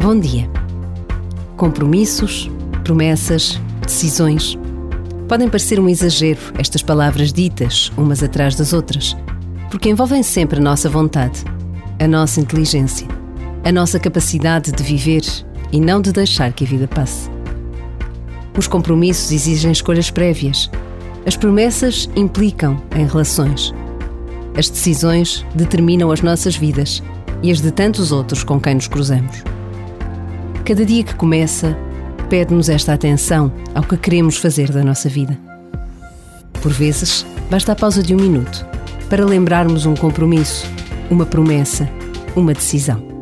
Bom dia. Compromissos, promessas, decisões. Podem parecer um exagero estas palavras ditas umas atrás das outras, porque envolvem sempre a nossa vontade, a nossa inteligência, a nossa capacidade de viver e não de deixar que a vida passe. Os compromissos exigem escolhas prévias. As promessas implicam em relações. As decisões determinam as nossas vidas e as de tantos outros com quem nos cruzamos. Cada dia que começa, pede-nos esta atenção ao que queremos fazer da nossa vida. Por vezes, basta a pausa de um minuto para lembrarmos um compromisso, uma promessa, uma decisão.